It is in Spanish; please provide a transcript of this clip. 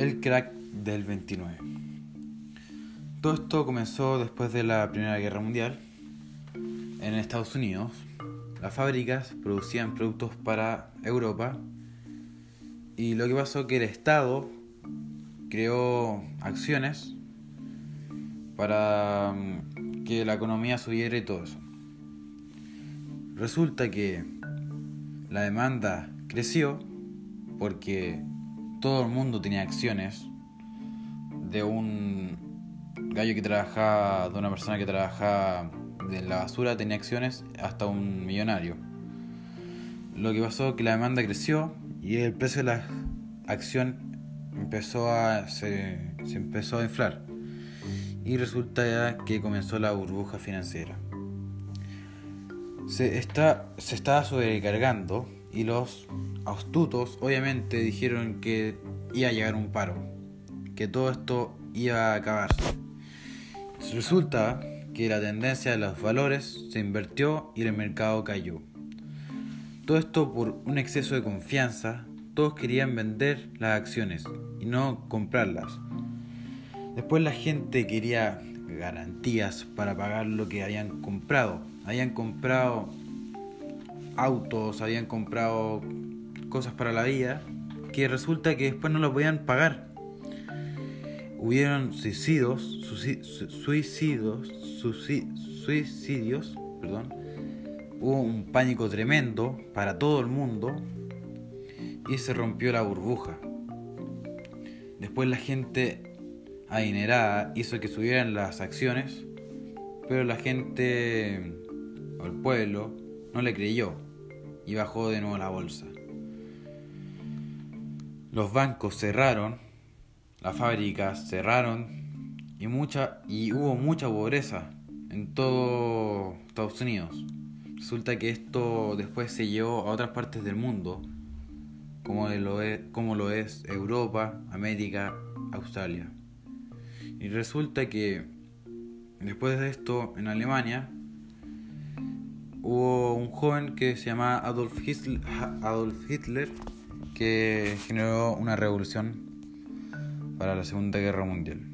El crack del 29. Todo esto comenzó después de la Primera Guerra Mundial. En Estados Unidos, las fábricas producían productos para Europa y lo que pasó que el Estado creó acciones para mm, que la economía subiera y todo eso. Resulta que la demanda creció porque todo el mundo tenía acciones de un gallo que trabajaba, de una persona que trabajaba en la basura, tenía acciones hasta un millonario. Lo que pasó es que la demanda creció y el precio de la acción empezó a, se, se empezó a inflar. Y resulta que comenzó la burbuja financiera. Se, está, se estaba sobrecargando y los astutos obviamente dijeron que iba a llegar un paro, que todo esto iba a acabarse. Resulta que la tendencia de los valores se invirtió y el mercado cayó. Todo esto por un exceso de confianza, todos querían vender las acciones y no comprarlas. Después la gente quería garantías para pagar lo que habían comprado. Habían comprado autos, habían comprado cosas para la vida que resulta que después no lo podían pagar. Hubieron suicidios, suicidios, suicidios, perdón. Hubo un pánico tremendo para todo el mundo y se rompió la burbuja. Después la gente adinerada hizo que subieran las acciones, pero la gente o el pueblo no le creyó y bajó de nuevo la bolsa. Los bancos cerraron, las fábricas cerraron y, mucha, y hubo mucha pobreza en todo Estados Unidos. Resulta que esto después se llevó a otras partes del mundo, como lo es, como lo es Europa, América, Australia. Y resulta que después de esto en Alemania hubo un joven que se llama Adolf Hitler, Adolf Hitler que generó una revolución para la Segunda Guerra Mundial.